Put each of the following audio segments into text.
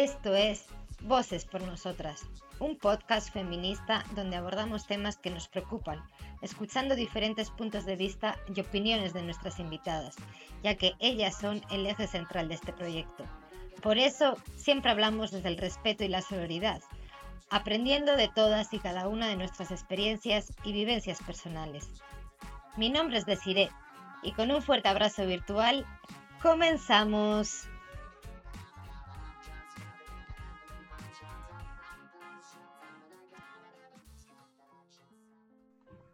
Esto es Voces por Nosotras, un podcast feminista donde abordamos temas que nos preocupan, escuchando diferentes puntos de vista y opiniones de nuestras invitadas, ya que ellas son el eje central de este proyecto. Por eso siempre hablamos desde el respeto y la solidaridad, aprendiendo de todas y cada una de nuestras experiencias y vivencias personales. Mi nombre es Desiree y con un fuerte abrazo virtual, comenzamos.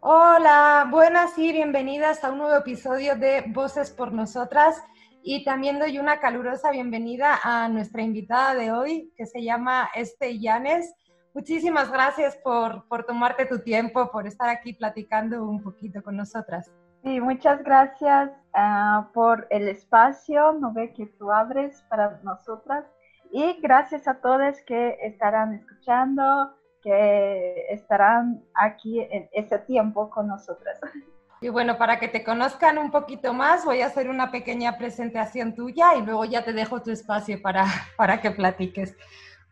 Hola, buenas y bienvenidas a un nuevo episodio de Voces por Nosotras. Y también doy una calurosa bienvenida a nuestra invitada de hoy, que se llama Este Llanes. Muchísimas gracias por, por tomarte tu tiempo, por estar aquí platicando un poquito con nosotras. Sí, muchas gracias uh, por el espacio ¿no ve, que tú abres para nosotras y gracias a todos que estarán escuchando, que estarán aquí en ese tiempo con nosotras. Y bueno, para que te conozcan un poquito más, voy a hacer una pequeña presentación tuya y luego ya te dejo tu espacio para, para que platiques.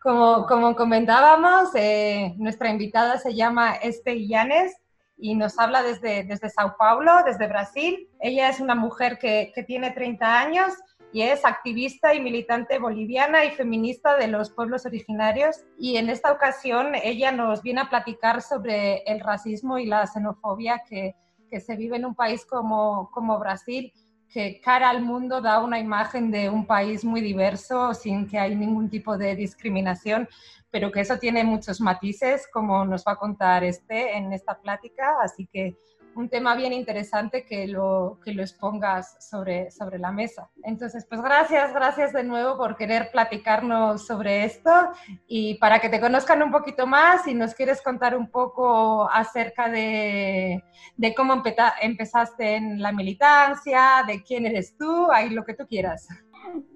Como, como comentábamos, eh, nuestra invitada se llama Este Llanes y nos habla desde, desde Sao Paulo, desde Brasil. Ella es una mujer que, que tiene 30 años y es activista y militante boliviana y feminista de los pueblos originarios. Y en esta ocasión ella nos viene a platicar sobre el racismo y la xenofobia que, que se vive en un país como, como Brasil, que cara al mundo da una imagen de un país muy diverso, sin que hay ningún tipo de discriminación, pero que eso tiene muchos matices, como nos va a contar este en esta plática. Así que un tema bien interesante que lo, que lo expongas sobre, sobre la mesa. Entonces, pues gracias, gracias de nuevo por querer platicarnos sobre esto y para que te conozcan un poquito más y nos quieres contar un poco acerca de, de cómo empezaste en la militancia, de quién eres tú, ahí lo que tú quieras.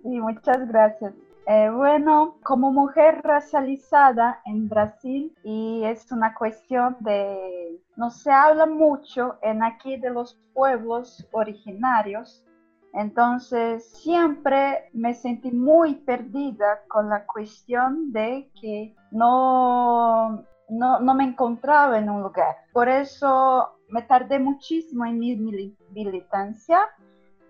Sí, muchas gracias. Eh, bueno, como mujer racializada en Brasil, y es una cuestión de, no se habla mucho en aquí de los pueblos originarios, entonces siempre me sentí muy perdida con la cuestión de que no, no, no me encontraba en un lugar. Por eso me tardé muchísimo en mi militancia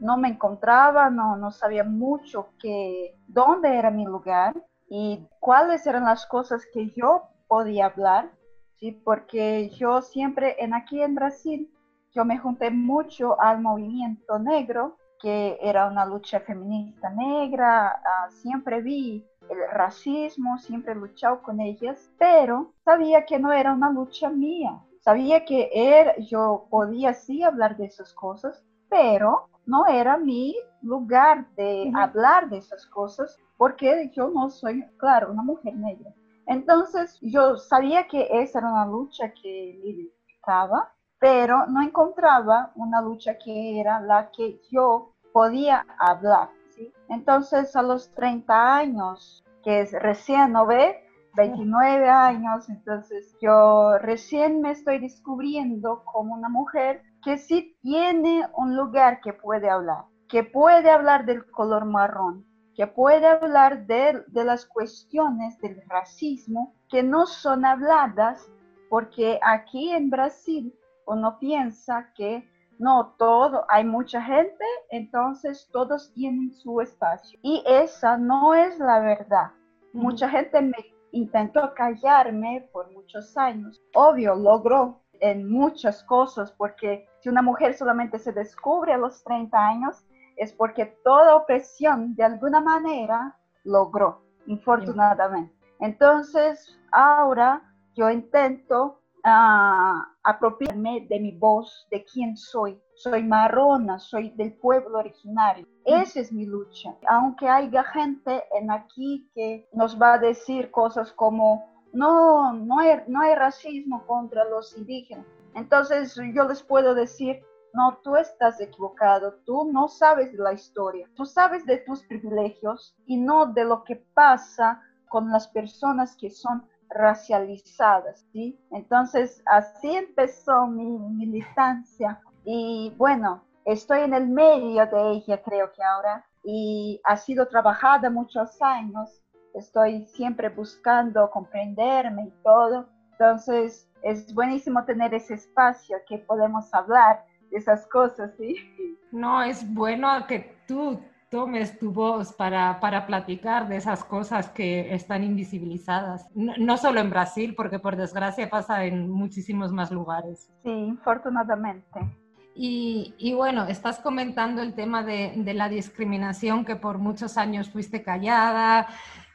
no me encontraba, no, no sabía mucho que, dónde era mi lugar y cuáles eran las cosas que yo podía hablar, ¿sí? porque yo siempre en aquí en Brasil, yo me junté mucho al movimiento negro, que era una lucha feminista negra, ah, siempre vi el racismo, siempre he luchado con ellas, pero sabía que no era una lucha mía, sabía que yo podía sí hablar de esas cosas, pero no era mi lugar de hablar de esas cosas porque yo no soy, claro, una mujer negra. Entonces yo sabía que esa era una lucha que me identificaba, pero no encontraba una lucha que era la que yo podía hablar. ¿sí? Entonces a los 30 años, que es recién, ¿no ve? 29 años, entonces yo recién me estoy descubriendo como una mujer que sí tiene un lugar que puede hablar, que puede hablar del color marrón, que puede hablar de, de las cuestiones del racismo que no son habladas porque aquí en Brasil uno piensa que no, todo, hay mucha gente, entonces todos tienen su espacio. Y esa no es la verdad. Mucha gente me intentó callarme por muchos años. Obvio, logró en muchas cosas, porque si una mujer solamente se descubre a los 30 años, es porque toda opresión de alguna manera logró, infortunadamente. Entonces, ahora yo intento uh, apropiarme de mi voz, de quién soy. Soy marrona, soy del pueblo originario. Esa es mi lucha. Aunque haya gente en aquí que nos va a decir cosas como no, no hay, no hay racismo contra los indígenas. Entonces yo les puedo decir, no, tú estás equivocado, tú no sabes de la historia, tú sabes de tus privilegios y no de lo que pasa con las personas que son racializadas, ¿sí? Entonces así empezó mi militancia y bueno, estoy en el medio de ella creo que ahora y ha sido trabajada muchos años estoy siempre buscando comprenderme y todo. Entonces, es buenísimo tener ese espacio que podemos hablar de esas cosas, ¿sí? No, es bueno que tú tomes tu voz para, para platicar de esas cosas que están invisibilizadas. No, solo en Brasil, porque por desgracia pasa en muchísimos más lugares. Sí, afortunadamente. Y, y, bueno, estás comentando el tema de, de, la discriminación que por muchos años fuiste callada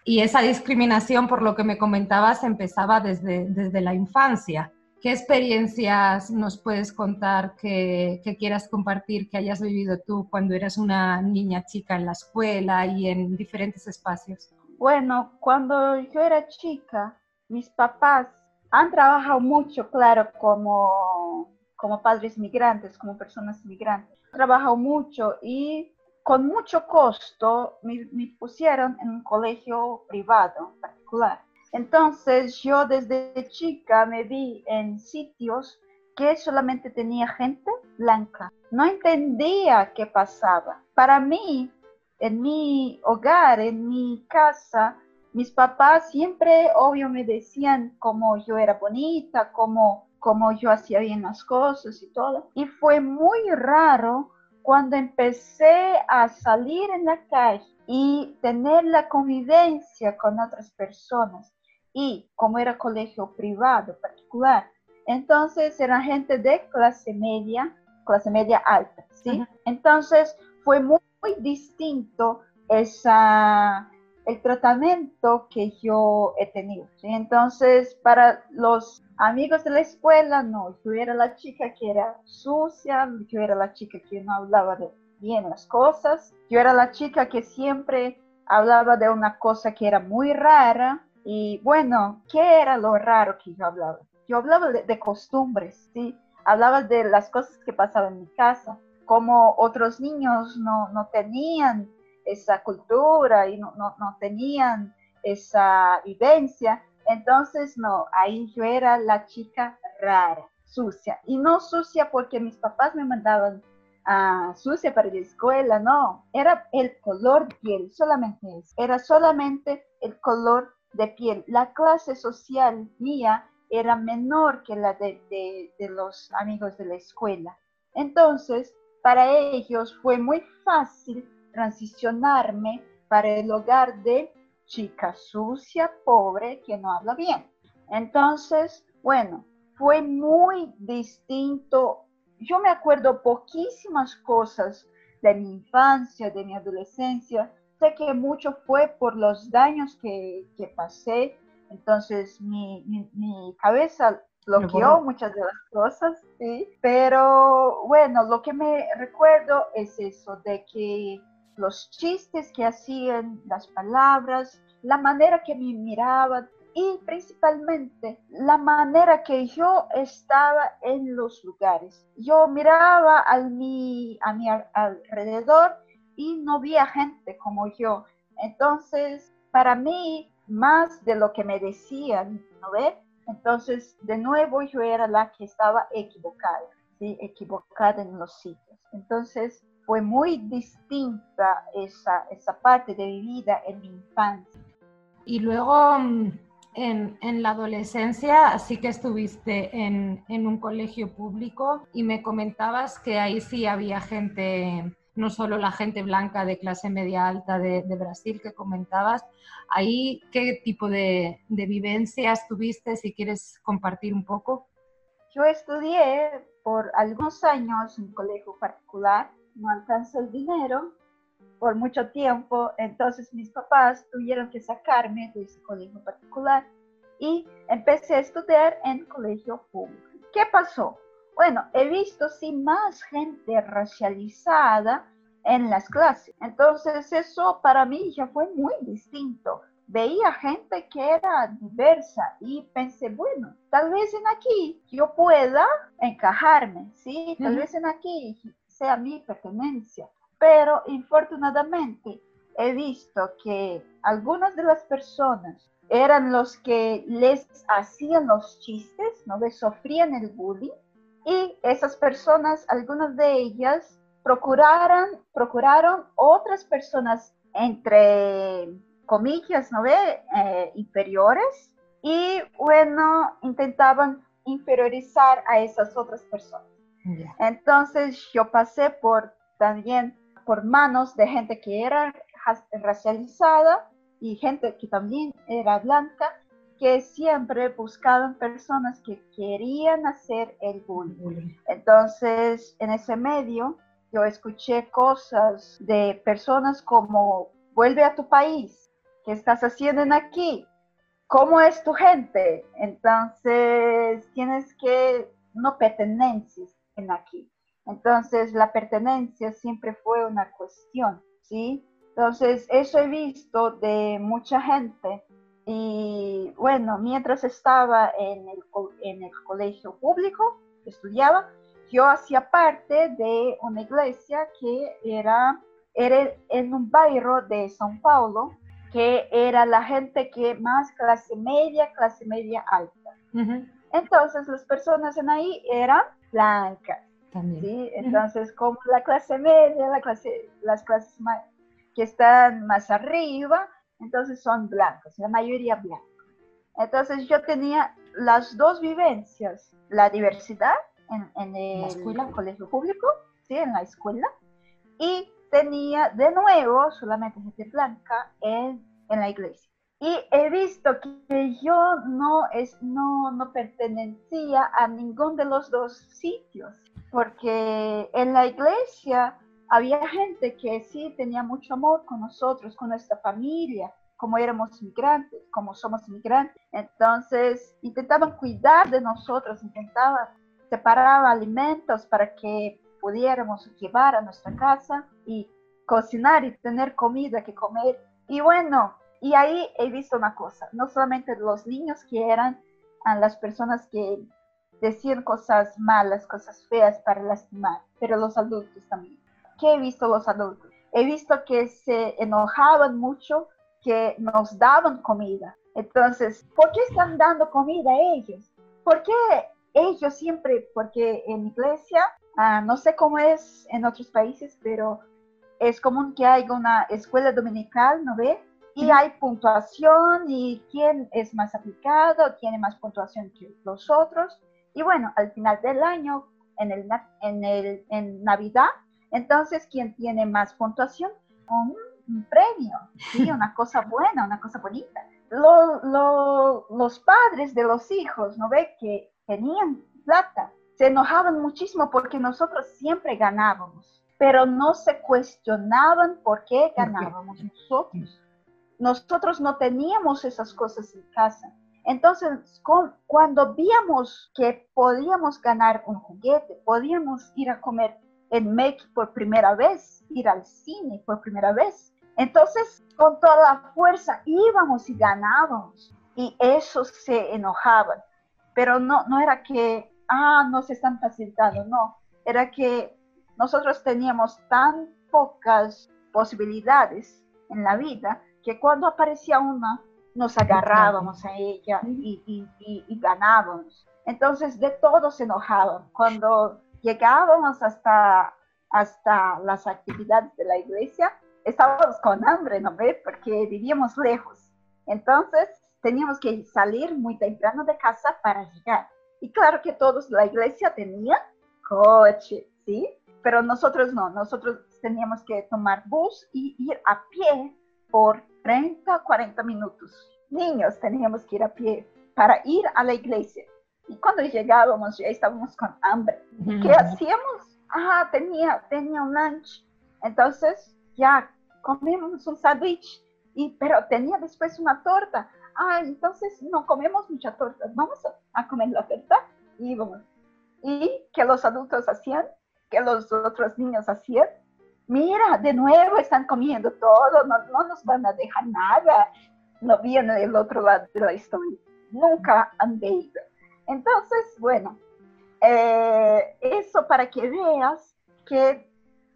y esa discriminación, por lo que me comentabas, empezaba desde, desde la infancia. ¿Qué experiencias nos puedes contar que, quieras compartir, que hayas vivido tú cuando eras una niña chica en la escuela y en diferentes espacios? Bueno, cuando yo era chica, mis papás han trabajado mucho, claro, como, como padres migrantes, como personas migrantes. Han trabajado mucho y con mucho costo me, pusieron en un colegio privado particular. Entonces yo desde chica me vi en sitios que solamente tenía gente blanca. No entendía qué pasaba. Para mí, en mi hogar, en mi casa, mis papás siempre, obvio, me decían cómo yo era bonita, cómo, cómo yo hacía bien las cosas y todo. Y fue muy raro cuando empecé a salir en la calle y tener la convivencia con otras personas y como era colegio privado particular, entonces era gente de clase media, clase media alta, ¿sí? Entonces fue muy, distinto esa, el tratamiento que yo he tenido. Entonces, para los amigos de la escuela, no, yo era la chica que era sucia, yo era la chica que no hablaba de bien las cosas, yo era la chica que siempre hablaba de una cosa que era muy rara, y bueno, ¿qué era lo raro que yo hablaba? Yo hablaba de, costumbres, ¿sí? Hablaba de las cosas que pasaban en mi casa, como otros niños no, no tenían esa cultura y no, no, no tenían esa vivencia. Entonces, no, ahí yo era la chica rara, sucia. Y no sucia porque mis papás me mandaban a sucia para la escuela, no. Era el color de piel, solamente eso. Era solamente el color de piel. La clase social mía era menor que la de, los amigos de la escuela. Entonces, para ellos fue muy fácil transicionarme para el hogar de chica sucia, pobre, que no habla bien. Entonces, bueno, fue muy distinto. Yo me acuerdo poquísimas cosas de mi infancia, de mi adolescencia, que mucho fue por los daños que, que pasé, entonces mi, mi, cabeza bloqueó muchas de las cosas, sí, pero bueno, lo que me recuerdo es eso, de que los chistes que hacían, las palabras, la manera que me miraban y principalmente la manera que yo estaba en los lugares. Yo miraba a mi, a mi alrededor y no había gente como yo. Entonces, para mí, más de lo que me decían, ¿no ve? Entonces, de nuevo, yo era la que estaba equivocada, ¿sí? Equivocada en los sitios. Entonces, fue muy distinta esa, esa parte de mi vida en mi infancia. Y luego, mm, en, en, la adolescencia sí que estuviste en, en, un colegio público y me comentabas que ahí sí había gente no solo la gente blanca de clase media alta de, Brasil que comentabas. Ahí, ¿qué tipo de, vivencias tuviste, si quieres compartir un poco? Yo estudié por algunos años en un colegio particular, no alcanzó el dinero por mucho tiempo, entonces mis papás tuvieron que sacarme de ese colegio particular y empecé a estudiar en colegio público. ¿Qué pasó? Bueno, he visto sí más gente racializada en las clases. Entonces eso para mí ya fue muy distinto. Veía gente que era diversa y pensé, bueno, tal vez en aquí yo pueda encajarme, ¿sí? Tal vez en aquí sea mi pertenencia. Pero infortunadamente he visto que algunas de las personas eran los que les hacían los chistes, ¿no? Les sufrían el bullying y esas personas, algunas de ellas, procuraron, procuraron otras personas entre comillas, ¿no ve? Eh, inferiores y bueno, intentaban inferiorizar a esas otras personas. Entonces yo pasé por también por manos de gente que era racializada y gente que también era blanca, que siempre buscaban personas que querían hacer el bullying. Entonces, en ese medio, yo escuché cosas de personas como, vuelve a tu país, ¿qué estás haciendo aquí? ¿Cómo es tu gente? Entonces, tienes que, no pertenencias en aquí. Entonces, la pertenencia siempre fue una cuestión, ¿sí? Entonces, eso he visto de mucha gente. Y bueno, mientras estaba en el, en el colegio público, estudiaba, yo hacía parte de una iglesia que era, era en un barrio de São Paulo, que era la gente que más clase media, clase media alta. Entonces, las personas en ahí eran blancas. ¿sí? Entonces, como la clase media, la clase, las clases que están más arriba, entonces son blancos, la mayoría blancos. Entonces yo tenía las dos vivencias, la diversidad en, el colegio público, ¿sí? en la escuela, y tenía de nuevo solamente gente blanca en, en la iglesia. Y he visto que yo no, es, no, no pertenecía a ninguno de los dos sitios, porque en la iglesia había gente que sí tenía mucho amor con nosotros, con nuestra familia, como éramos inmigrantes, como somos inmigrantes. Entonces, intentaban cuidar de nosotros, intentaban separar alimentos para que pudiéramos llevar a nuestra casa y cocinar y tener comida que comer. Y bueno, y ahí he visto una cosa, no solamente los niños que eran las personas que decían cosas malas, cosas feas para lastimar, pero los adultos también. ¿Qué he visto los adultos? He visto que se enojaban mucho, que nos daban comida. Entonces, ¿por qué están dando comida a ellos? ¿Por qué ellos siempre? Porque en iglesia, ah, no sé cómo es en otros países, pero es común que haya una escuela dominical, ¿no ve? Y hay puntuación y quién es más aplicado, tiene más puntuación que los otros. Y bueno, al final del año, en, el, en, el, en Navidad, entonces, ¿quién tiene más puntuación? Un, premio, ¿sí? una cosa buena, una cosa bonita. los padres de los hijos, ¿no ve? Que tenían plata, se enojaban muchísimo porque nosotros siempre ganábamos, pero no se cuestionaban por qué ganábamos nosotros nosotros no teníamos esas cosas en casa. Entonces, cuando vimos que podíamos ganar un juguete, podíamos ir a comer en México por primera vez, ir al cine por primera vez, entonces con toda la fuerza íbamos y ganábamos. Y eso se enojaban. Pero no, no era que, ah, nos están facilitando, no. Era que nosotros teníamos tan pocas posibilidades en la vida que cuando aparecía una, nos agarrábamos a ella y, ganábamos. Entonces, de todos se enojaban. Cuando llegábamos hasta, hasta las actividades de la iglesia, estábamos con hambre, ¿no ve? Porque vivíamos lejos. Entonces, teníamos que salir muy temprano de casa para llegar. Y claro que todos, la iglesia tenía coche, ¿sí? Pero nosotros no, nosotros teníamos que tomar bus y ir a pie por 30, 40 minutos. Niños teníamos que ir a pie para ir a la iglesia. Y cuando llegábamos ya estábamos con hambre. ¿Qué hacíamos? Ah, tenía, tenía un lunch. Entonces ya comemos un sándwich, pero tenía después una torta. Ah, entonces no comemos mucha torta. Vamos a, comer la torta y vamos. ¿Y que los adultos hacían? que los otros niños hacían? Mira, de nuevo están comiendo todo, no, nos van a dejar nada, no viene del otro lado de la historia, nunca han ido. Entonces, bueno, eh, eso para que veas que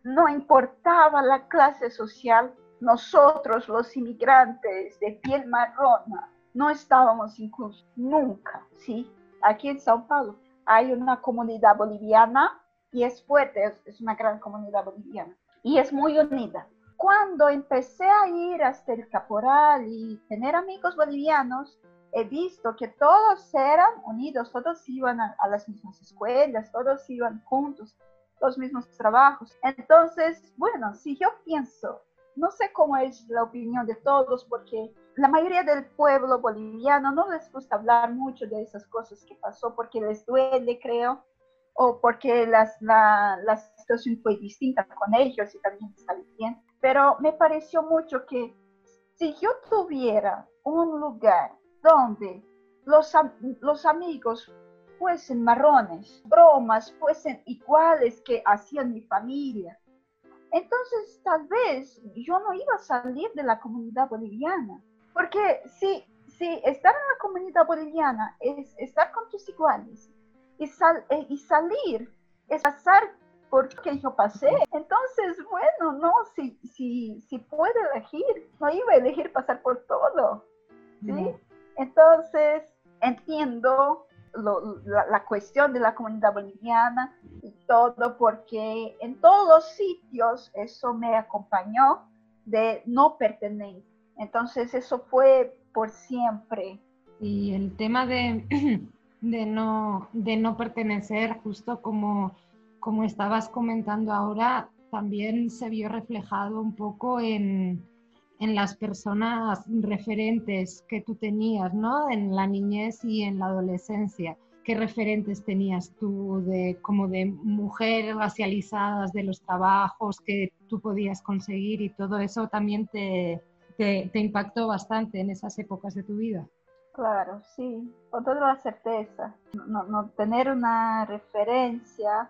no importaba la clase social, nosotros los inmigrantes de piel marrona no estábamos incluso nunca, ¿sí? Aquí en Sao Paulo hay una comunidad boliviana y es fuerte, es una gran comunidad boliviana y es muy unida. cuando empecé a ir hasta el caporal y tener amigos bolivianos, he visto que todos eran unidos, todos iban a, las mismas escuelas, todos iban juntos, los mismos trabajos. Entonces, bueno, si yo pienso, no sé cómo es la opinión de todos, porque la mayoría del pueblo boliviano no les gusta hablar mucho de esas cosas que pasó, porque les duele, creo, o porque las, la, la situación fue distinta con ellos y también está bien. Pero me pareció mucho que si yo tuviera un lugar donde los, los amigos fuesen marrones, bromas fuesen iguales que hacían mi familia, entonces tal vez yo no iba a salir de la comunidad boliviana. Porque si, si estar en la comunidad boliviana es estar con tus iguales y, sal, eh, y salir es pasar por lo que yo pasé, entonces, bueno, no, si, si, si puedo elegir, no iba a elegir pasar por todo. ¿sí? Entonces, entiendo la, cuestión de la comunidad boliviana y todo, porque en todos los sitios eso me acompañó de no pertenecer. Entonces, eso fue por siempre. Y el tema de, de, no, de no pertenecer, justo como, como estabas comentando ahora, también se vio reflejado un poco en, en las personas referentes que tú tenías, ¿no? En la niñez y en la adolescencia. ¿Qué referentes tenías tú de como de mujeres racializadas, de los trabajos que tú podías conseguir y todo eso también te, te, impactó bastante en esas épocas de tu vida? Claro, sí, con toda la certeza. No, tener una referencia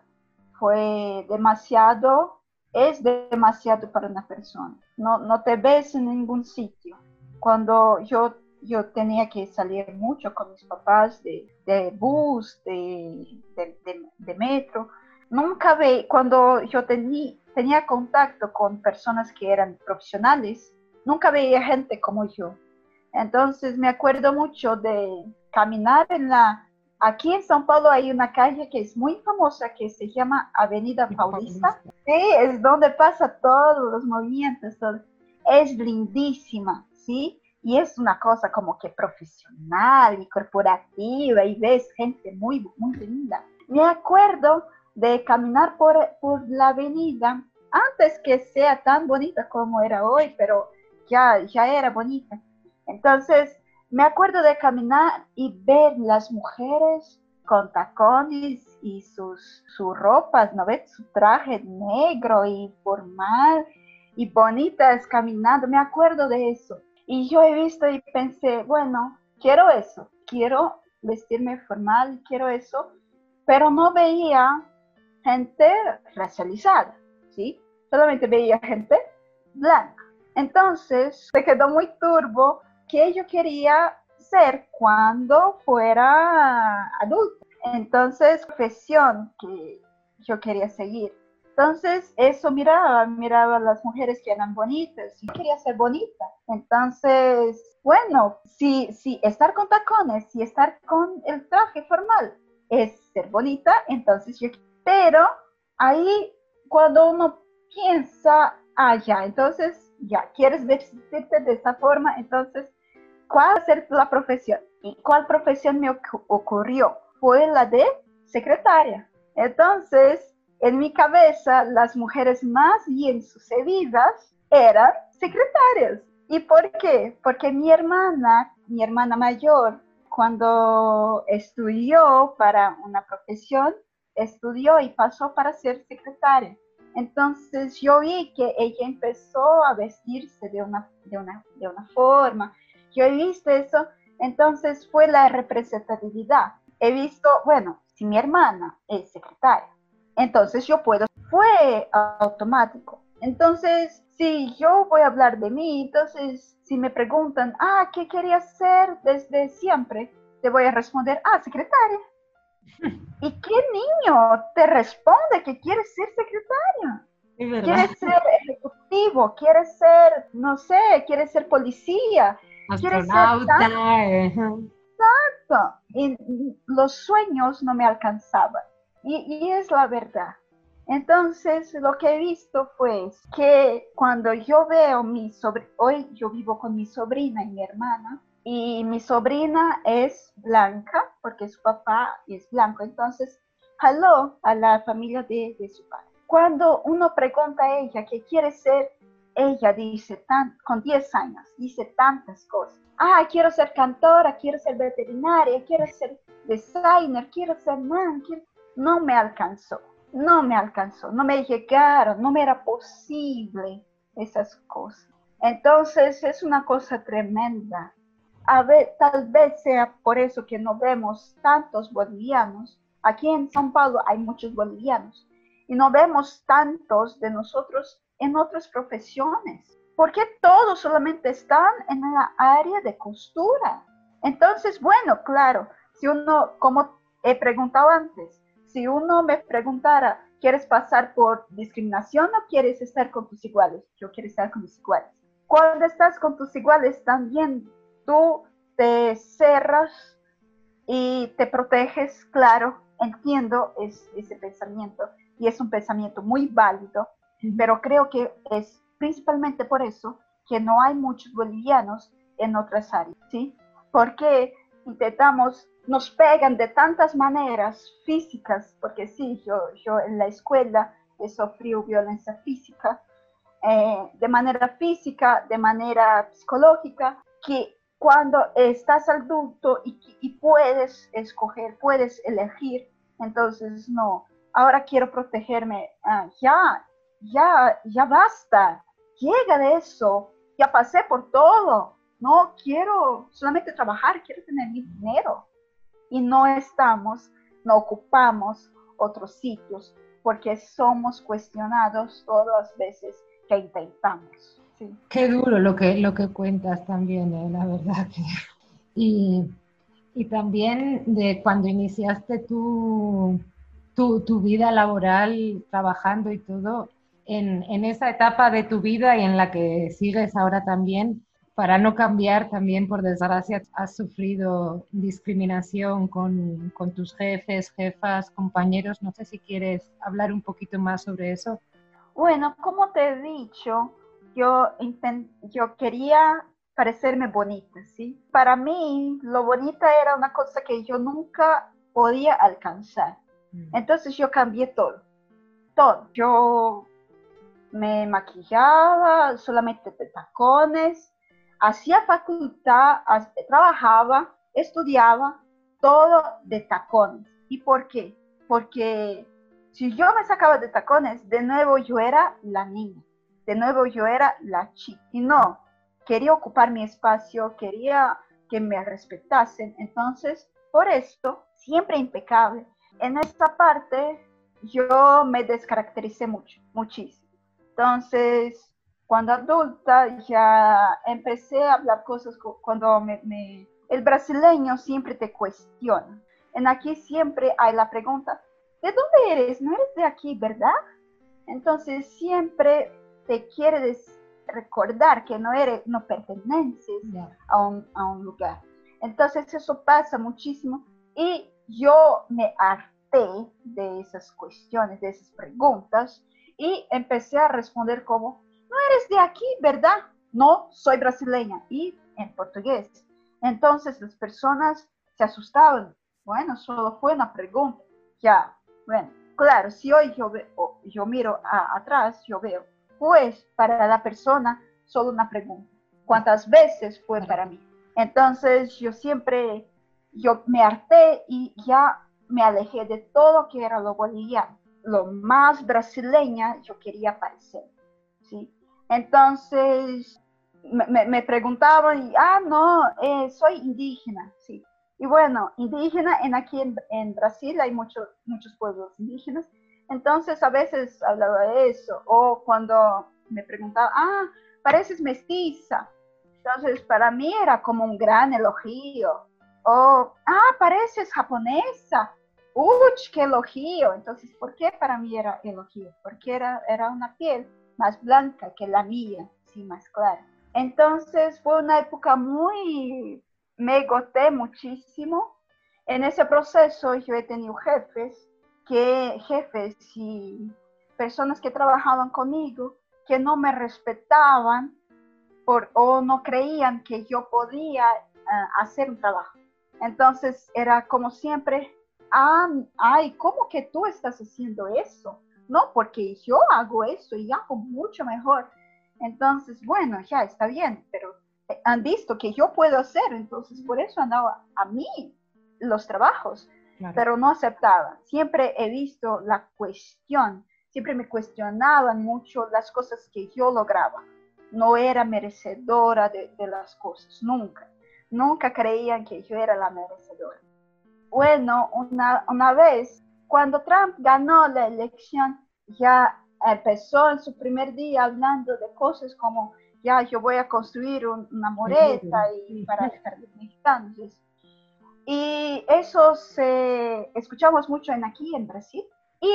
fue demasiado es demasiado para una persona. No, no te ves en ningún sitio. Cuando yo, tenía que salir mucho con mis papás de, de bus, de, de, metro, nunca ve, cuando yo tenía contacto con personas que eran profesionales, nunca veía gente como yo. Entonces me acuerdo mucho de caminar en la Aquí en São Paulo hay una calle que es muy famosa que se llama Avenida Paulista. Sí, es donde pasa todos los movimientos. Es lindísima, ¿sí? Y es una cosa como que profesional y corporativa y ves gente muy, muy linda. Me acuerdo de caminar por, por la avenida antes que sea tan bonita como era hoy, pero ya, ya era bonita. Entonces, me acuerdo de caminar y ver las mujeres con tacones y sus, sus ropas, ¿no ves? Su traje negro y formal y bonitas caminando. Me acuerdo de eso. Y yo he visto y pensé, bueno, quiero eso, quiero vestirme formal, quiero eso, pero no veía gente racializada, ¿sí? Solamente veía gente blanca. Entonces, se quedó muy turbo que yo quería ser cuando fuera adulto. Entonces, profesión que yo quería seguir. Entonces, eso miraba, miraba a las mujeres que eran bonitas y quería ser bonita. Entonces, bueno, si, si estar con tacones, si estar con el traje formal es ser bonita, entonces yo... Pero ahí, cuando uno piensa, ah, ya, entonces, ya, quieres vestirte de esta forma, entonces ¿Cuál va a ser la profesión? ¿Y cuál profesión me ocurrió? Fue la de secretaria. Entonces, en mi cabeza, las mujeres más bien sucedidas eran secretarias. ¿Y por qué? Porque mi hermana, mi hermana mayor, cuando estudió para una profesión, estudió y pasó para ser secretaria. Entonces yo vi que ella empezó a vestirse de una, de una, de una forma, yo he visto eso, entonces fue la representatividad. He visto, bueno, si mi hermana es secretaria, entonces yo puedo, fue automático. Entonces, si yo voy a hablar de mí, entonces si me preguntan, ah, ¿qué quería ser desde siempre? Te voy a responder, ah, secretaria. ¿Y qué niño te responde que quiere ser secretaria? Quiere ser ejecutivo, quiere ser, no sé, quiere ser policía, Astronauta. Exacto. Y los sueños no me alcanzaban. Y, y, es la verdad. Entonces, lo que he visto fue que cuando yo veo mi sobrina, hoy yo vivo con mi sobrina y mi hermana, y mi sobrina es blanca, porque su papá es blanco, entonces jaló a la familia de, de su padre. Cuando uno pregunta a ella qué quiere ser, ella dice, tan, con 10 años, dice tantas cosas. Ah, quiero ser cantora, quiero ser veterinaria, quiero ser designer, quiero ser man, no me alcanzó no me alcanzó, no me llegaron, no me era posible esas cosas. Entonces es una cosa tremenda. A ver, tal vez sea por eso que no vemos tantos bolivianos. Aquí en São Paulo hay muchos bolivianos y no vemos tantos de nosotros en otras profesiones. Porque todos solamente están en la área de costura. Entonces, bueno, claro, si uno, como he preguntado antes, si uno me preguntara, ¿quieres pasar por discriminación o quieres estar con tus iguales? Yo quiero estar con mis iguales. Cuando estás con tus iguales, también tú te cerras y te proteges, claro, entiendo ese pensamiento y es un pensamiento muy válido, pero creo que es principalmente por eso que no hay muchos bolivianos en otras áreas, ¿sí? Porque intentamos nos pegan de tantas maneras físicas, porque sí, yo, yo en la escuela he sufrido violencia física, eh, de manera física, de manera psicológica, que cuando estás adulto y, puedes escoger, puedes elegir, entonces no, ahora quiero protegerme, ah, ya, ya, ya basta, llega de eso, ya pasé por todo, no quiero solamente trabajar, quiero tener mi dinero y no estamos, no ocupamos otros sitios porque somos cuestionados todas las veces que intentamos. Qué duro lo que, lo que cuentas también, eh, la verdad. Y, y, también de cuando iniciaste tu, tu, tu, vida laboral, trabajando y todo, en, en esa etapa de tu vida y en la que sigues ahora también, para no cambiar también, por desgracia, has sufrido discriminación con, con, tus jefes, jefas, compañeros. No sé si quieres hablar un poquito más sobre eso. Bueno, como te he dicho, yo, yo quería parecerme bonita, ¿sí? Para mí, lo bonita era una cosa que yo nunca podía alcanzar. Mm. Entonces yo cambié todo, todo. Yo me maquillaba solamente de tacones, hacía facultad, trabajaba, estudiaba, todo de tacones. ¿Y por qué? Porque si yo me sacaba de tacones, de nuevo yo era la niña, de nuevo yo era la chica. Y no, quería ocupar mi espacio, quería que me respetasen. Entonces, por esto, siempre impecable. En esta parte, yo me descaractericé mucho, muchísimo. Entonces, cuando adulta ya empecé a hablar cosas cuando me, el brasileño siempre te cuestiona. En aquí siempre hay la pregunta, ¿de dónde eres? No eres de aquí, ¿verdad? Entonces siempre te quiere recordar que no eres, no perteneces a, un, a un lugar. Entonces eso pasa muchísimo y yo me harté de esas cuestiones, de esas preguntas y empecé a responder como, no eres de aquí, ¿verdad? No, soy brasileña y en portugués. Entonces las personas se asustaban. Bueno, solo fue una pregunta. Ya, bueno, claro, si hoy yo, yo miro atrás, yo veo, pues para la persona solo una pregunta. ¿Cuántas veces fue para mí? Entonces yo siempre, yo me harté y ya me alejé de todo que era lo boliviano. Lo más brasileña yo quería parecer, ¿sí? Entonces me, preguntaban, ah, no, eh, soy indígena, sí. Y bueno, indígena, en aquí en, Brasil hay muchos muchos pueblos indígenas, entonces a veces hablaba de eso, o cuando me preguntaba, ah, pareces mestiza, entonces para mí era como un gran elogio, o, ah, pareces japonesa, ¡uch, qué elogio! Entonces, ¿por qué para mí era elogio? Porque era, era una piel más blanca que la mía, sí, más clara. Entonces fue una época muy, me goté muchísimo. En ese proceso yo he tenido jefes, que jefes y personas que trabajaban conmigo que no me respetaban por, o no creían que yo podía ah, hacer un trabajo. Entonces era como siempre, ah, ay, ¿cómo que tú estás haciendo eso? No, porque yo hago eso y hago mucho mejor. Entonces, bueno, ya está bien, pero eh, han visto que yo puedo hacer, entonces por eso han dado a mí los trabajos, pero no aceptaban. Siempre he visto la cuestión, siempre me cuestionaban mucho las cosas que yo lograba. No era merecedora de, de las cosas, nunca. Nunca creían que yo era la merecedora. Bueno, una, una vez, cuando Trump ganó la elección, ya empezó en su primer día hablando de cosas como, ya yo voy a construir una moreta y para los mexicanos. Y eso se escuchamos mucho en aquí en Brasil. Y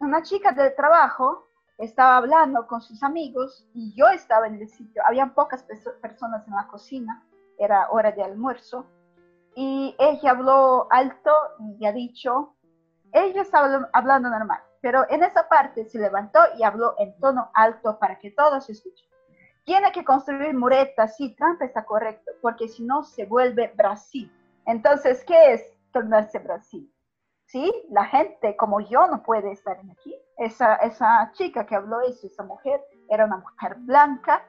una chica del trabajo estaba hablando con sus amigos y yo estaba en el sitio. Habían pocas personas en la cocina, era hora de almuerzo. Y ella habló alto y ha dicho, ella estaba hablando normal, pero en esa parte se levantó y habló en tono alto para que todos escuchen. Tiene que construir muretas, sí, Trump está correcto, porque si no se vuelve Brasil. Entonces, ¿qué es tornarse Brasil? ¿Sí? La gente como yo no puede estar en aquí. Esa, esa chica que habló eso, esa mujer, era una mujer blanca,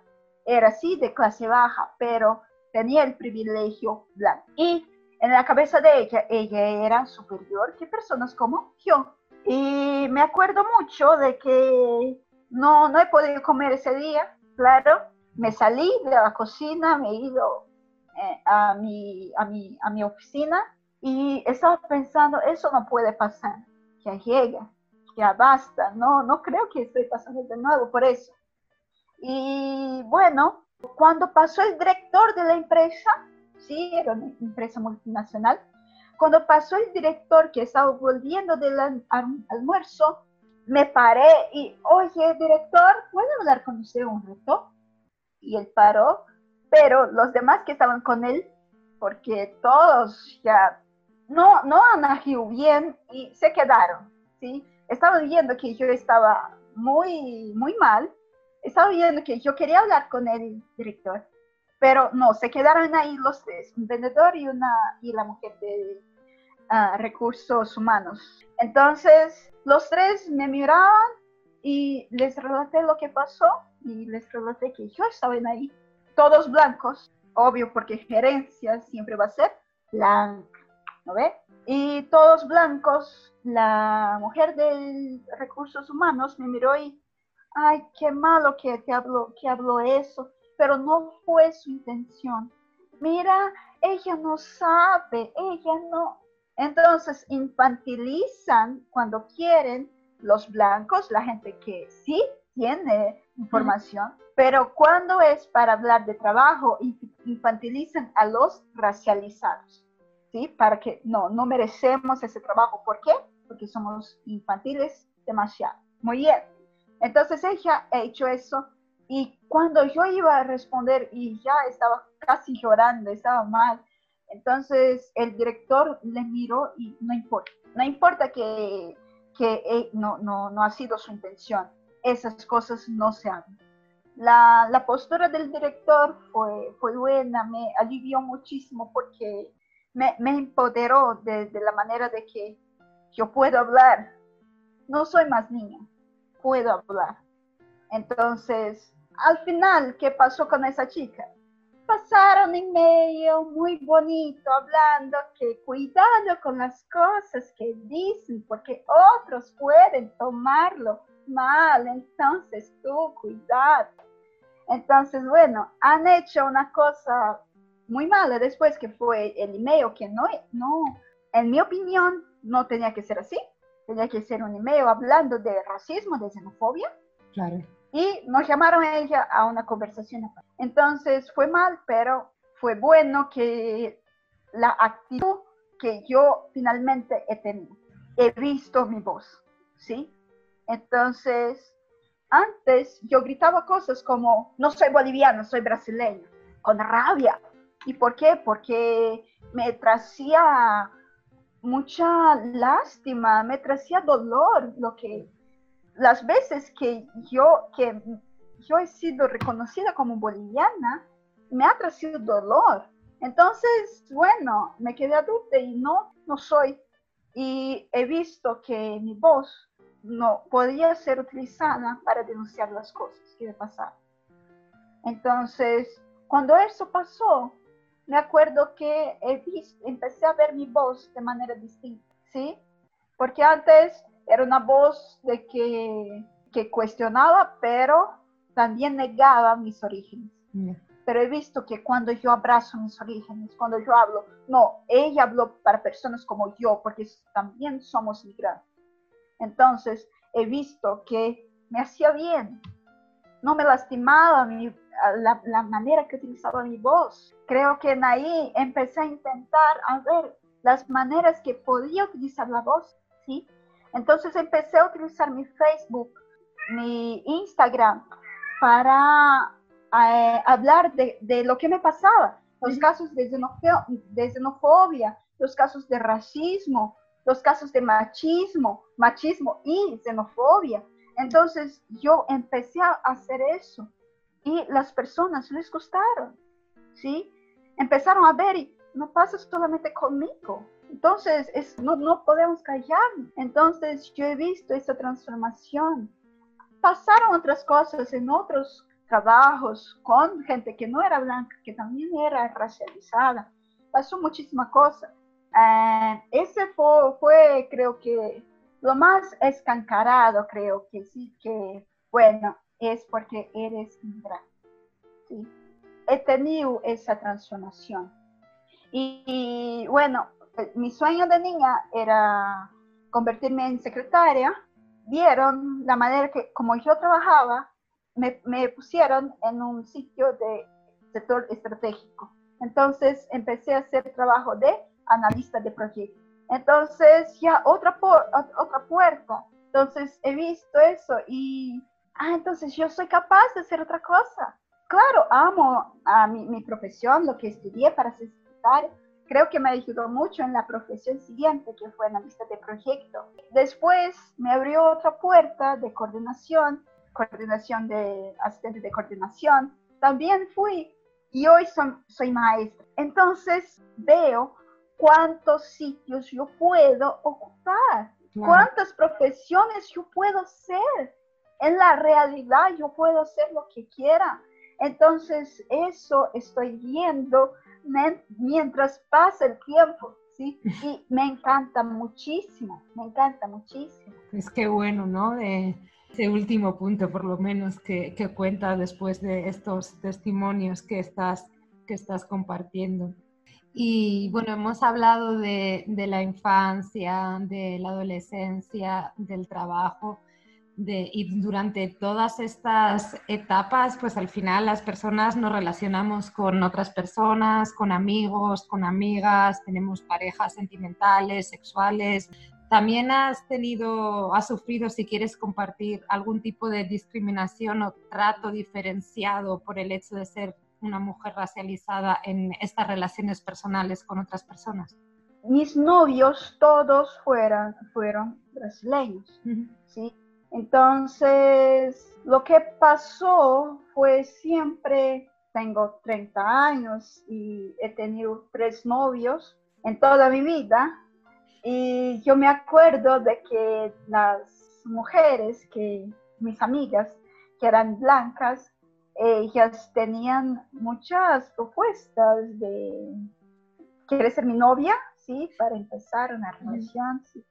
era así de clase baja, pero tenía el privilegio blanco. Y en la cabeza de ella, ella era superior que personas como yo. Y me acuerdo mucho de que no, no he podido comer ese día, claro. Me salí de la cocina, me he ido eh, a, mi, a, mi, a mi oficina y estaba pensando, eso no puede pasar, ya llega, ya basta, no, no creo que estoy pasando de nuevo por eso. Y bueno, cuando pasó el director de la empresa, sí, era una empresa multinacional, cuando pasó el director que estaba volviendo del almuerzo, me paré y, oye, director, ¿puedo hablar con usted un rato? Y él paró pero los demás que estaban con él, porque todos ya no, no han agido bien y se quedaron, ¿sí? Estaban viendo que yo estaba muy, muy mal, estaban viendo que yo quería hablar con el director, pero no, se quedaron ahí los tres, un vendedor y, una, y la mujer de uh, recursos humanos. Entonces, los tres me miraban y les relaté lo que pasó y les relaté que yo estaba ahí todos blancos, obvio porque gerencia siempre va a ser blanca, ¿no ve? Y todos blancos, la mujer de recursos humanos me miró y, ay, qué malo que te habló, que habló eso, pero no fue su intención. Mira, ella no sabe, ella no. Entonces infantilizan cuando quieren los blancos, la gente que sí tiene información, pero cuando es para hablar de trabajo, infantilizan a los racializados, ¿sí? Para que no, no merecemos ese trabajo. ¿Por qué? Porque somos infantiles demasiado. Muy bien. Entonces ella ha hecho eso y cuando yo iba a responder y ya estaba casi llorando, estaba mal, entonces el director le miró y no importa, no importa que, que no, no, no ha sido su intención esas cosas no se hacen. La, la, postura del director fue, fue buena, me alivió muchísimo porque me, empoderó de, de, la manera de que yo puedo hablar. No soy más niña, puedo hablar. Entonces, al final, ¿qué pasó con esa chica? Pasaron en medio muy bonito hablando que cuidado con las cosas que dicen porque otros pueden tomarlo mal, entonces tú cuidado. Entonces, bueno, han hecho una cosa muy mala después que fue el email que no, no, en mi opinión, no tenía que ser así. Tenía que ser un email hablando de racismo, de xenofobia. Claro. Y nos llamaron a ella a una conversación. Entonces fue mal, pero fue bueno que la actitud que yo finalmente he tenido. He visto mi voz, ¿sí? Entonces, antes yo gritaba cosas como, no soy boliviano, soy brasileño, con rabia. ¿Y por qué? Porque me traía mucha lástima, me traía dolor lo que, las veces que yo, que yo he sido reconocida como boliviana, me ha traído dolor. Entonces, bueno, me quedé adulta y no, no soy. Y he visto que mi voz no podía ser utilizada para denunciar las cosas que me pasaron. Entonces, cuando eso pasó, me acuerdo que empecé a ver mi voz de manera distinta, ¿sí? Porque antes era una voz de que, que cuestionaba, pero también negaba mis orígenes. Pero he visto que cuando yo abrazo mis orígenes, cuando yo hablo, no, ella habló para personas como yo, porque también somos migrantes. Entonces, he visto que me hacía bien, no me lastimaba la, la, manera que utilizaba mi voz. Creo que en ahí empecé a intentar a ver las maneras que podía utilizar la voz, ¿sí? Entonces empecé a utilizar mi Facebook, mi Instagram para eh, hablar de, de, lo que me pasaba, los casos de, de xenofobia, los casos de racismo, los casos de machismo, machismo y xenofobia. Entonces yo empecé a hacer eso y las personas les gustaron, ¿sí? Empezaron a ver y no pasa solamente conmigo. Entonces es, no, no podemos callar. Entonces yo he visto esa transformación. Pasaron otras cosas en otros trabajos con gente que no era blanca, que también era racializada. Pasó muchísima cosa. Eh, ese fue, fue, creo que, lo más escancarado, creo que sí, que, bueno, es porque eres inmigrante. ¿sí? He tenido esa transformación. Y, bueno, mi sueño de niña era convertirme en secretaria. Vieron la manera que, como yo trabajaba, me, me pusieron en un sitio de sector estratégico. Entonces empecé a hacer trabajo de analista de proyectos. Entonces, ya otra, otra puerta. Entonces, he visto eso y, ah, entonces yo soy capaz de hacer otra cosa. Claro, amo a mi, mi profesión, lo que estudié para ser secretaria. Creo que me ayudó mucho en la profesión siguiente, que fue analista de proyecto. Después me abrió otra puerta de coordinación, coordinación de asistente de coordinación. También fui y hoy soy maestra. Entonces veo cuántos sitios yo puedo ocupar, cuántas profesiones yo puedo ser. En la realidad yo puedo hacer lo que quiera. Entonces eso estoy viendo mientras pasa el tiempo, ¿sí? Y me encanta muchísimo, me encanta muchísimo. Es que bueno, ¿no? De ese último punto, por lo menos, que, que cuenta después de estos testimonios que estás, que estás compartiendo. Y bueno, hemos hablado de, la infancia, de la adolescencia, del trabajo, de, y durante todas estas etapas, pues al final las personas nos relacionamos con otras personas, con amigos, con amigas, tenemos parejas sentimentales, sexuales. También has tenido, has sufrido, si quieres compartir, algún tipo de discriminación o trato diferenciado por el hecho de ser una mujer racializada en estas relaciones personales con otras personas? Mis novios todos fueron, fueron brasileños, ¿sí? Entonces, lo que pasó fue siempre, tengo 30 años y he tenido tres novios en toda mi vida, y yo me acuerdo de que las mujeres, que mis amigas, que eran blancas, ellas tenían muchas propuestas de, ¿quieres ser mi novia? Sí, para empezar una relación, sí.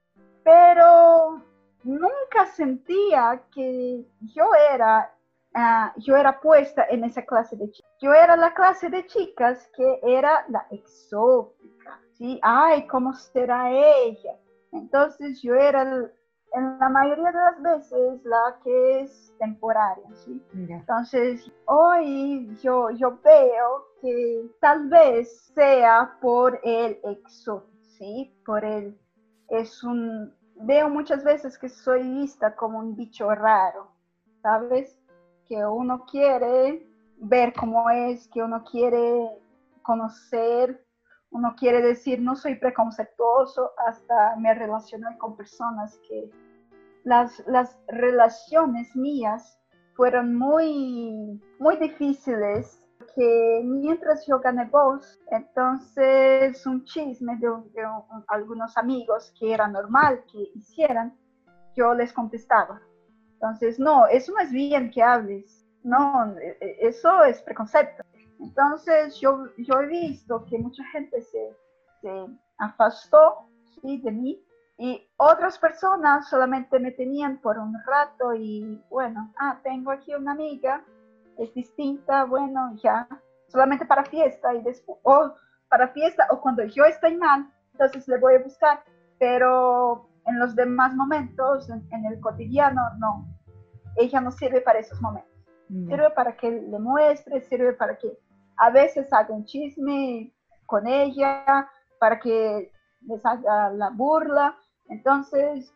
Pero nunca sentía que yo era, ah, yo era puesta en esa clase de chicas. Yo era la clase de chicas que era la exótica, ¿sí? Ay, ¿cómo será ella? Entonces yo era en la mayoría de las veces la que es temporaria, ¿sí? Entonces, hoy yo, yo veo que tal vez sea por el exo, ¿sí? Por el, es un, veo muchas veces que soy vista como un bicho raro, ¿sabes? Que uno quiere ver cómo es, que uno quiere conocer, uno quiere decir, no soy preconceptuoso, hasta me relacioné con personas que las, las relaciones mías fueron muy, muy difíciles que mientras yo gané voz, entonces un chisme de, algunos amigos que era normal que hicieran, yo les contestaba. Entonces, no, eso no es bien que hables, no, e, e, eso es preconcepto. Entonces, yo, yo he visto que mucha gente se, se afastó ¿sí? de mí y otras personas solamente me tenían por un rato y bueno, ah, tengo aquí una amiga, es distinta, bueno, ya, solamente para fiesta y después, o para fiesta o cuando yo estoy mal, entonces le voy a buscar, pero en los demás momentos, en, el cotidiano, no, ella no sirve para esos momentos. Sirve para que le muestre, sirve para que a veces haga un chisme con ella, para que les haga la burla, entonces,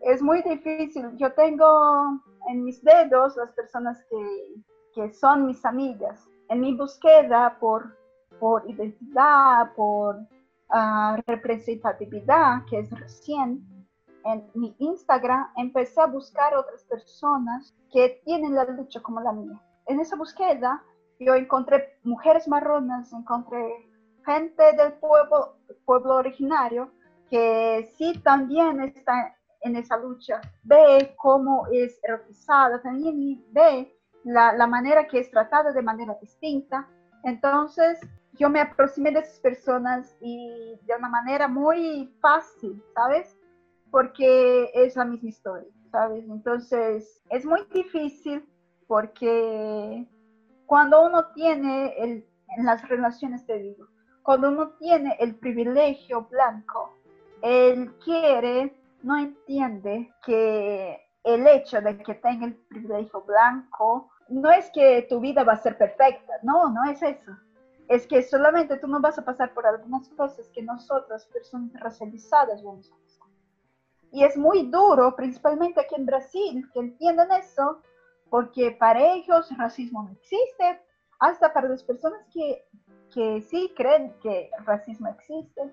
es muy difícil. Yo tengo en mis dedos las personas que, que son mis amigas. En mi búsqueda por, por identidad, por uh, representatividad, que es recién, en mi Instagram empecé a buscar otras personas que tienen la lucha como la mía. En esa búsqueda yo encontré mujeres marronas, encontré gente del pueblo, pueblo originario que sí también está en esa lucha, ve cómo es erotizada, también ve la, manera que es tratada de manera distinta. Entonces, yo me aproximé de esas personas y de una manera muy fácil, ¿sabes? Porque es la misma historia, ¿sabes? Entonces, es muy difícil porque cuando uno tiene el, en las relaciones, te digo, cuando uno tiene el privilegio blanco, él quiere, no entiende que el hecho de que tenga el privilegio blanco no es que tu vida va a ser perfecta, no, no es eso. Es que solamente tú no vas a pasar por algunas cosas que nosotras, personas racializadas, vamos a pasar. Y es muy duro, principalmente aquí en Brasil, que entiendan eso, porque para ellos racismo no existe, hasta para las personas que, que sí creen que racismo existe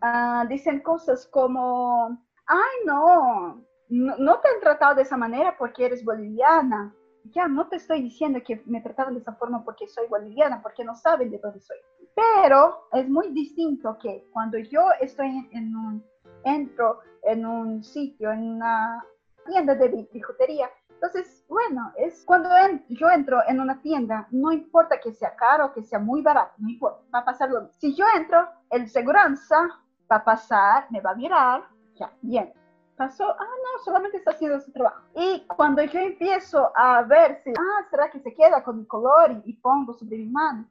Ah, dicen cosas como, ay no, no, te han tratado de esa manera porque eres boliviana. Ya no te estoy diciendo que me trataron de esa forma porque soy boliviana, porque no saben de dónde soy. Pero es muy distinto que cuando yo estoy en, un, entro en un sitio, en una tienda de bijutería, entonces, bueno, es cuando yo entro en una tienda, no importa que sea caro, que sea muy barato, no importa, va a pasar lo mismo. Si yo entro, el seguranza va a pasar, me va a mirar, ya, bien. Pasó, ah, no, solamente está haciendo su trabajo. Y cuando yo empiezo a ver si, ah, ¿será que se queda con mi color y, pongo sobre mi mano?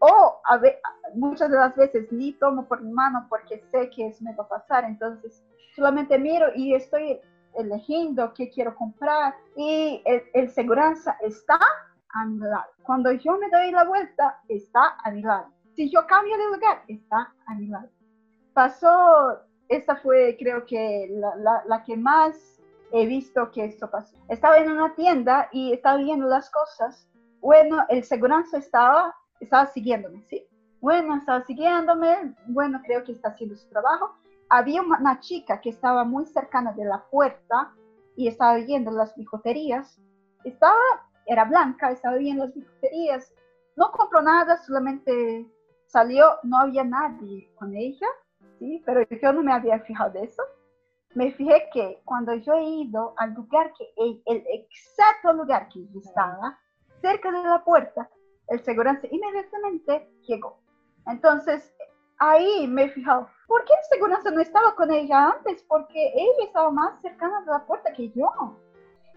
O a ver, muchas de las veces ni tomo por mi mano porque sé que eso me va a pasar, entonces solamente miro y estoy eligiendo qué quiero comprar y el, el seguranza está a mi lado. Cuando yo me doy la vuelta, está a mi lado. Si yo cambio de lugar, está a mi lado pasó, esta fue creo que la, la, que más he visto que esto pasó. Estaba en una tienda y estaba viendo las cosas. Bueno, el seguranza estaba, estaba siguiéndome, ¿sí? Bueno, estaba siguiéndome, bueno, creo que está haciendo su trabajo. Había una chica que estaba muy cercana de la puerta y estaba viendo las bijuterías. Estaba, era blanca, estaba viendo las bijuterías. No compró nada, solamente salió, no había nadie con ella pero yo no me había fijado de eso. Me fijé que cuando yo he ido al lugar que, el, exacto lugar que ella estaba, cerca de la puerta, el seguranza inmediatamente llegó. Entonces, ahí me he fijado, ¿por qué el seguranza no estaba con ella antes? Porque ella estaba más cercana de la puerta que yo.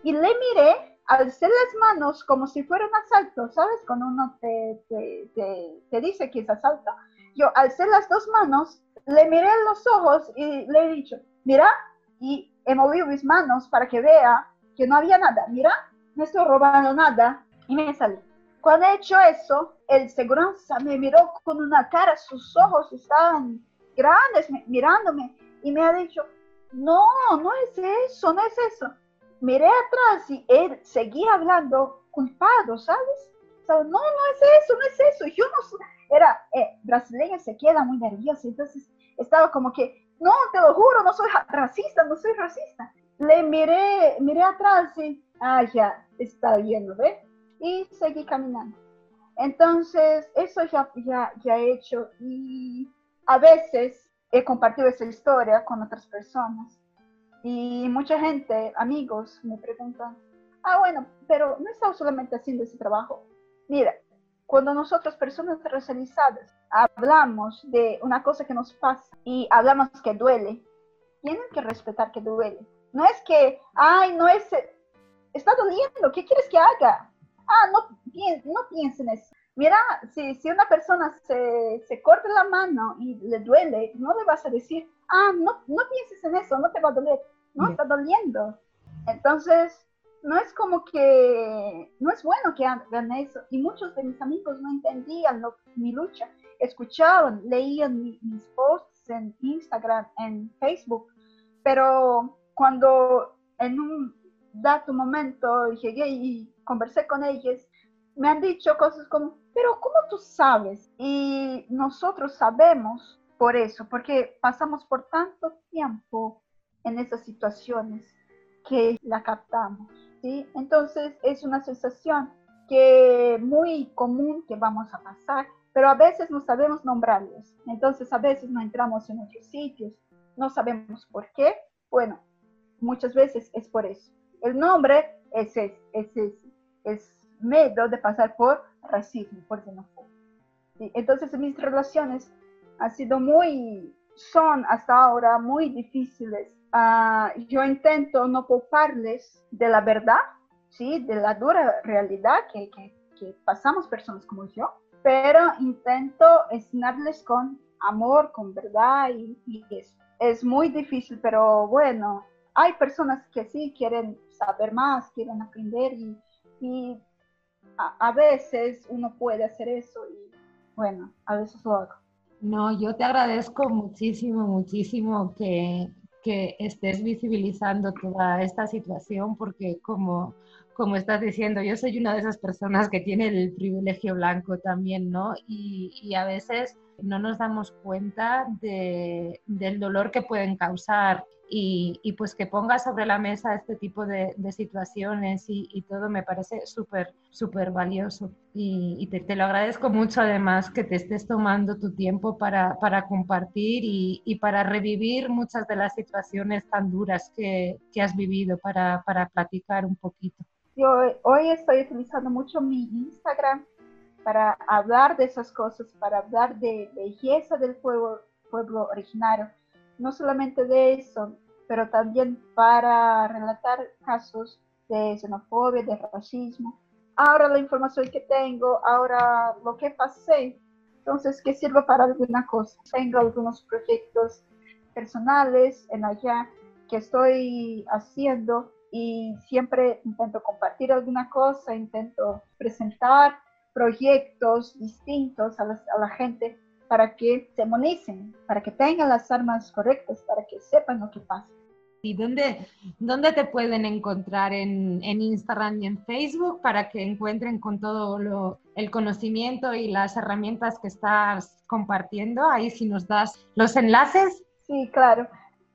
Y le miré, alcé las manos como si fuera un asalto, ¿sabes? Cuando uno te, te, te, te dice que es asalto. Yo alcé las dos manos le miré los ojos y le he dicho, mira, y he movido mis manos para que vea que no había nada. Mira, no estoy robando nada. Y me salí. Cuando he hecho eso, el seguranza me miró con una cara, sus ojos estaban grandes mirándome y me ha dicho, no, no es eso, no es eso. Miré atrás y él seguía hablando culpado, ¿sabes? no, no es eso, no es eso. Yo no era eh, brasileña, se queda muy nerviosa, entonces estaba como que, no, te lo juro, no soy racista, no soy racista. le miré, miré atrás y, ah, ya, está lleno, ¿ve? Y seguí caminando. Entonces, eso ya, ya, ya he hecho y a veces he compartido esa historia con otras personas y mucha gente, amigos, me preguntan, ah, bueno, pero no estamos solamente haciendo ese trabajo. Mira, cuando nosotros, personas racializadas, hablamos de una cosa que nos pasa y hablamos que duele, tienen que respetar que duele. No es que, ay, no es, está doliendo, ¿qué quieres que haga? Ah, no, no piensen eso. Mira, si, si una persona se, se corta la mano y le duele, no le vas a decir, ah, no, no pienses en eso, no te va a doler, no está doliendo. Entonces, no es como que, no es bueno que hagan eso. Y muchos de mis amigos no entendían mi lucha, escuchaban, leían mis posts en Instagram, en Facebook, pero cuando en un dato momento llegué y conversé con ellos, me han dicho cosas como, pero ¿cómo tú sabes? Y nosotros sabemos por eso, porque pasamos por tanto tiempo en esas situaciones que la captamos, ¿sí? Entonces es una sensación que muy común que vamos a pasar, pero a veces no sabemos nombrarlos. Entonces a veces no entramos en otros sitios, no sabemos por qué. Bueno, muchas veces es por eso. El nombre es ese, es, es miedo de pasar por racismo, por xenofobia. ¿sí? Entonces mis relaciones han sido muy, son hasta ahora muy difíciles. Uh, yo intento no culparles de la verdad, ¿sí? de la dura realidad que, pasamos personas como yo, pero intento enseñarles con amor, con verdad y, y. Es muy difícil, pero bueno, hay personas que sí quieren saber más, quieren aprender y, y a, a, veces uno puede hacer eso y bueno, a veces lo hago. No, yo te agradezco muchísimo, muchísimo que, que estés visibilizando toda esta situación porque como, como estás diciendo, yo soy una de esas personas que tiene el privilegio blanco también, ¿no? Y, y a veces no nos damos cuenta de, del dolor que pueden causar y, pues que ponga sobre la mesa este tipo de, situaciones y, todo me parece súper, súper valioso. Y, te, lo agradezco mucho además que te estés tomando tu tiempo para, para compartir y, para revivir muchas de las situaciones tan duras que, que has vivido, para, para platicar un poquito. Yo hoy estoy utilizando mucho mi Instagram para hablar de esas cosas, para hablar de belleza del pueblo, pueblo originario no solamente de eso, pero también para relatar casos de xenofobia, de racismo. Ahora la información que tengo, ahora lo que pasé, entonces que sirva para alguna cosa. Tengo algunos proyectos personales en allá que estoy haciendo y siempre intento compartir alguna cosa, intento presentar proyectos distintos a, a la gente para que se monicen, para que tengan las armas correctas, para que sepan lo que pasa. ¿Y dónde, dónde te pueden encontrar en, en, Instagram y en Facebook para que encuentren con todo lo, el conocimiento y las herramientas que estás compartiendo? Ahí si nos das los enlaces. Sí, claro.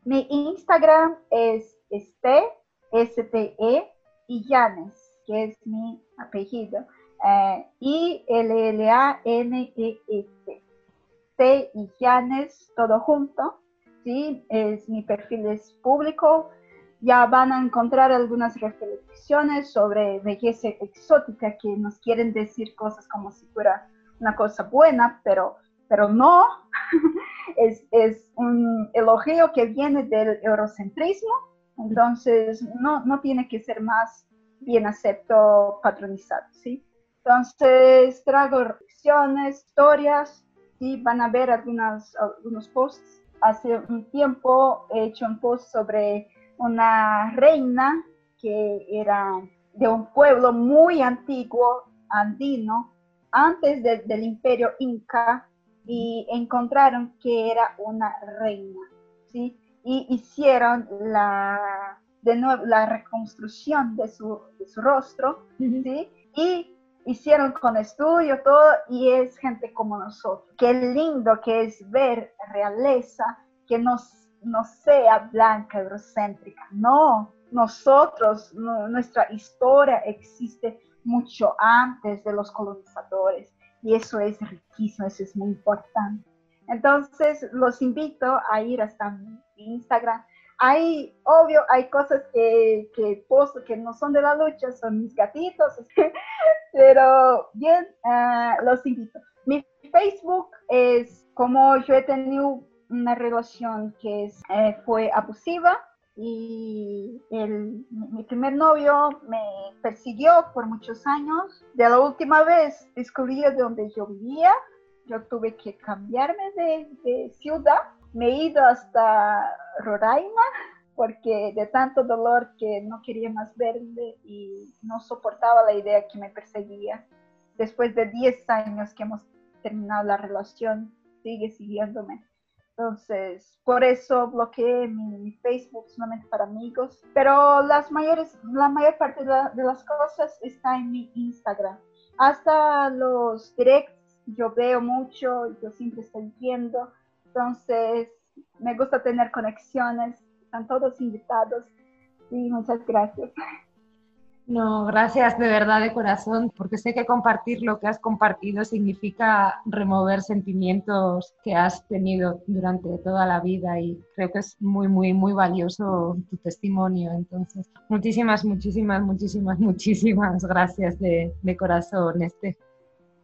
Mi Instagram es este, S-T-E, y Yanes, que es mi apellido. Eh, I-L-L-A-N-E-S. T y Janes, todo junto. ¿sí? Es, mi perfil es público. Ya van a encontrar algunas reflexiones sobre belleza exótica que nos quieren decir cosas como si fuera una cosa buena, pero, pero no. es, es un elogio que viene del eurocentrismo, entonces no, no tiene que ser más bien acepto patronizado, ¿sí? Entonces traigo reflexiones, historias, sí van a ver algunas, algunos posts. Hace un tiempo he hecho un post sobre una reina que era de un pueblo muy antiguo, andino, antes del imperio inca, y encontraron que era una reina, ¿sí? Y hicieron la, de nuevo, la reconstrucción de su, de su rostro, ¿sí? Y hicieron con estudio todo y es gente como nosotros. Qué lindo que es ver realeza que nos no sea blanca, eurocéntrica. No, nosotros, nuestra historia existe mucho antes de los colonizadores y eso es riquísimo, eso es muy importante. Entonces, los invito a ir hasta mi Instagram. Hay, obvio, hay cosas que, que posto que no son de la lucha, son mis gatitos, pero bien, ah, los invito. Mi Facebook es como yo he tenido una relación que eh, fue abusiva y mi primer novio me persiguió por muchos años. De la última vez descubrí de donde yo vivía, yo tuve que cambiarme de ciudad. Me he ido hasta Roraima porque de tanto dolor que no quería más verle y no soportaba la idea que me perseguía. Después de 10 años que hemos terminado la relación, sigue siguiéndome. Entonces, por eso bloqueé mi, Facebook solamente para amigos. Pero las mayores, la mayor parte de, las cosas está en mi Instagram. Hasta los directs yo veo mucho, yo siempre estoy viendo. Entonces, me gusta tener conexiones. Están todos invitados. Y muchas gracias. No, gracias de verdad de corazón, porque sé que compartir lo que has compartido significa remover sentimientos que has tenido durante toda la vida y creo que es muy, muy, muy valioso tu testimonio. Entonces, muchísimas, muchísimas, muchísimas, muchísimas gracias de, corazón, este.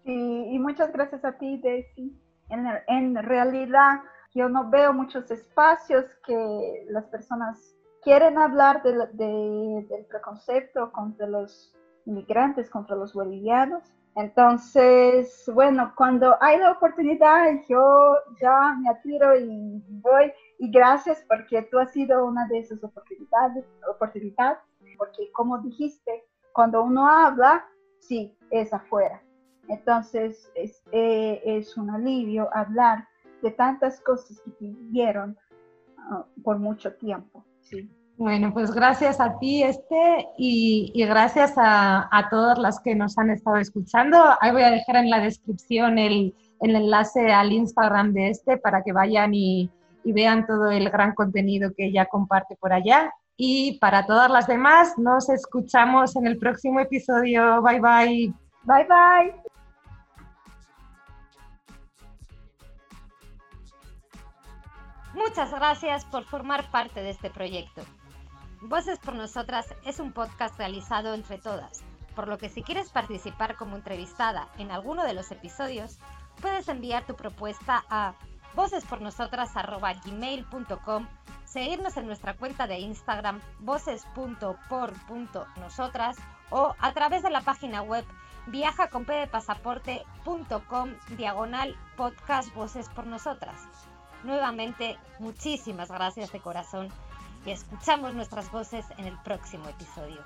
Sí, y muchas gracias a ti, Daisy. En, en realidad, yo no veo muchos espacios que las personas quieren hablar del preconcepto contra los inmigrantes, contra los bolivianos. Entonces, bueno, cuando hay la oportunidad, yo ya me atiro y voy. Y gracias porque tú has sido una de esas oportunidades, oportunidades porque como dijiste, cuando uno habla, sí, es afuera. Entonces, es, eh, es un alivio hablar de tantas cosas que vivieron ah, por mucho tiempo. Sí. Bueno, pues gracias a ti, Este, y, gracias a, todas las que nos han estado escuchando. Ahí voy a dejar en la descripción el, enlace al Instagram de Este para que vayan y, y vean todo el gran contenido que ella comparte por allá. Y para todas las demás, nos escuchamos en el próximo episodio. Bye bye. Bye bye. Muchas gracias por formar parte de este proyecto. Voces por Nosotras es un podcast realizado entre todas, por lo que si quieres participar como entrevistada en alguno de los episodios, puedes enviar tu propuesta a vocespornosotras.gmail.com, seguirnos en nuestra cuenta de Instagram voces.por.nosotras o a través de la página web viajaconpdepasaporte.com diagonal podcast Voces por Nosotras. Nuevamente, muchísimas gracias de corazón y escuchamos nuestras voces en el próximo episodio.